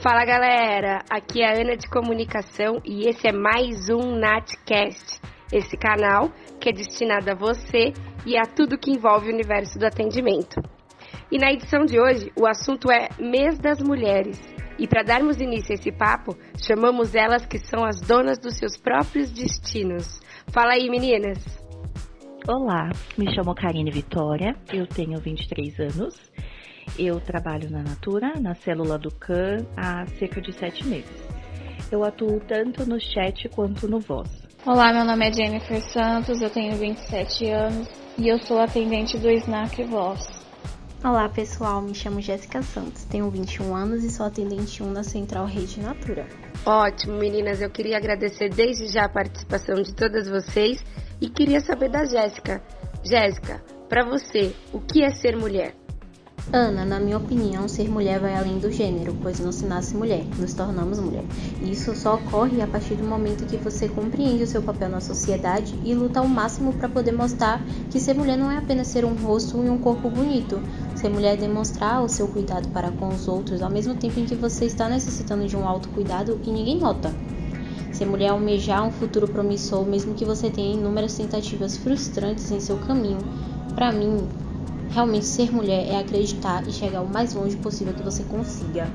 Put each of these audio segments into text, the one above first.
Fala galera, aqui é a Ana de Comunicação e esse é mais um Natcast, esse canal que é destinado a você e a tudo que envolve o universo do atendimento. E na edição de hoje, o assunto é Mês das Mulheres. E para darmos início a esse papo, chamamos elas que são as donas dos seus próprios destinos. Fala aí, meninas! Olá, me chamo Karine Vitória, eu tenho 23 anos. Eu trabalho na Natura, na célula do CAN, há cerca de sete meses. Eu atuo tanto no chat quanto no voz. Olá, meu nome é Jennifer Santos, eu tenho 27 anos e eu sou atendente do Snack Voz. Olá pessoal, me chamo Jéssica Santos, tenho 21 anos e sou atendente 1 na Central Rede Natura. Ótimo, meninas, eu queria agradecer desde já a participação de todas vocês e queria saber da Jéssica. Jéssica, para você, o que é ser mulher? Ana, na minha opinião, ser mulher vai além do gênero, pois não se nasce mulher, nos tornamos mulher. Isso só ocorre a partir do momento que você compreende o seu papel na sociedade e luta ao máximo para poder mostrar que ser mulher não é apenas ser um rosto e um corpo bonito. Ser mulher é demonstrar o seu cuidado para com os outros, ao mesmo tempo em que você está necessitando de um autocuidado e ninguém nota. Ser mulher é almejar um futuro promissor, mesmo que você tenha inúmeras tentativas frustrantes em seu caminho. Para mim, Realmente ser mulher é acreditar e chegar o mais longe possível que você consiga.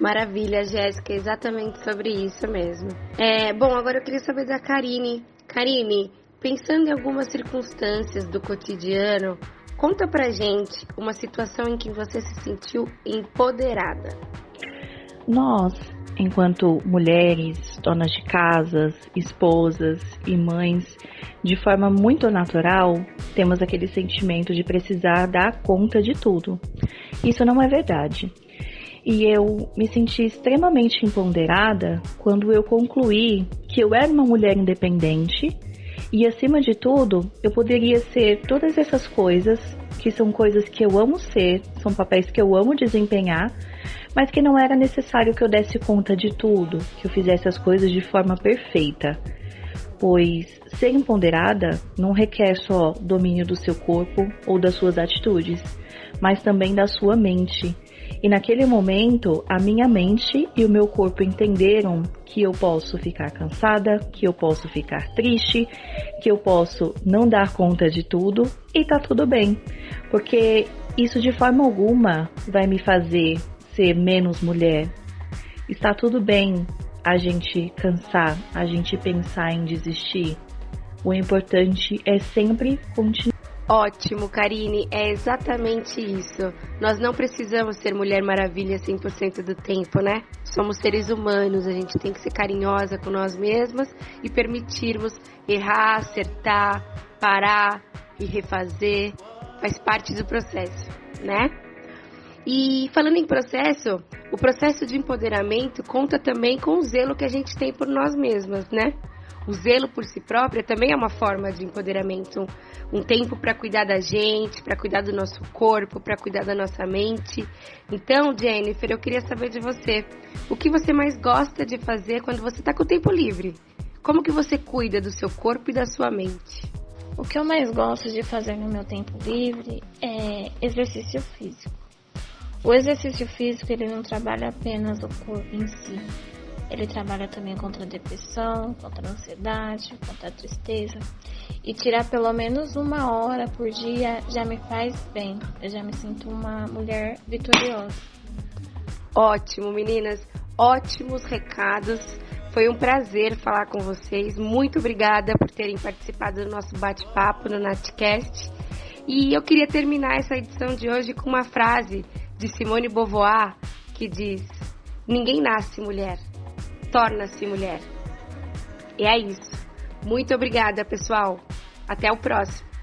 Maravilha, Jéssica, exatamente sobre isso mesmo. É, bom, agora eu queria saber da Karine. Karine, pensando em algumas circunstâncias do cotidiano, conta pra gente uma situação em que você se sentiu empoderada. Nós, enquanto mulheres, donas de casas, esposas e mães, de forma muito natural, temos aquele sentimento de precisar dar conta de tudo. Isso não é verdade. E eu me senti extremamente empoderada quando eu concluí que eu era uma mulher independente e, acima de tudo, eu poderia ser todas essas coisas que são coisas que eu amo ser, são papéis que eu amo desempenhar, mas que não era necessário que eu desse conta de tudo, que eu fizesse as coisas de forma perfeita pois ser empoderada não requer só domínio do seu corpo ou das suas atitudes, mas também da sua mente. E naquele momento, a minha mente e o meu corpo entenderam que eu posso ficar cansada, que eu posso ficar triste, que eu posso não dar conta de tudo e tá tudo bem, porque isso de forma alguma vai me fazer ser menos mulher. Está tudo bem a gente cansar, a gente pensar em desistir. O importante é sempre continuar. Ótimo, Karine, é exatamente isso. Nós não precisamos ser Mulher Maravilha 100% do tempo, né? Somos seres humanos, a gente tem que ser carinhosa com nós mesmas e permitirmos errar, acertar, parar e refazer. Faz parte do processo, né? E falando em processo, o processo de empoderamento conta também com o zelo que a gente tem por nós mesmas, né? O zelo por si própria também é uma forma de empoderamento, um tempo para cuidar da gente, para cuidar do nosso corpo, para cuidar da nossa mente. Então, Jennifer, eu queria saber de você, o que você mais gosta de fazer quando você está com o tempo livre? Como que você cuida do seu corpo e da sua mente? O que eu mais gosto de fazer no meu tempo livre é exercício físico. O exercício físico ele não trabalha apenas o corpo em si. Ele trabalha também contra a depressão, contra a ansiedade, contra a tristeza. E tirar pelo menos uma hora por dia já me faz bem. Eu já me sinto uma mulher vitoriosa. Ótimo, meninas. Ótimos recados. Foi um prazer falar com vocês. Muito obrigada por terem participado do nosso bate-papo no Natcast. E eu queria terminar essa edição de hoje com uma frase de Simone Beauvoir, que diz: Ninguém nasce mulher, torna-se mulher. E é isso. Muito obrigada, pessoal. Até o próximo.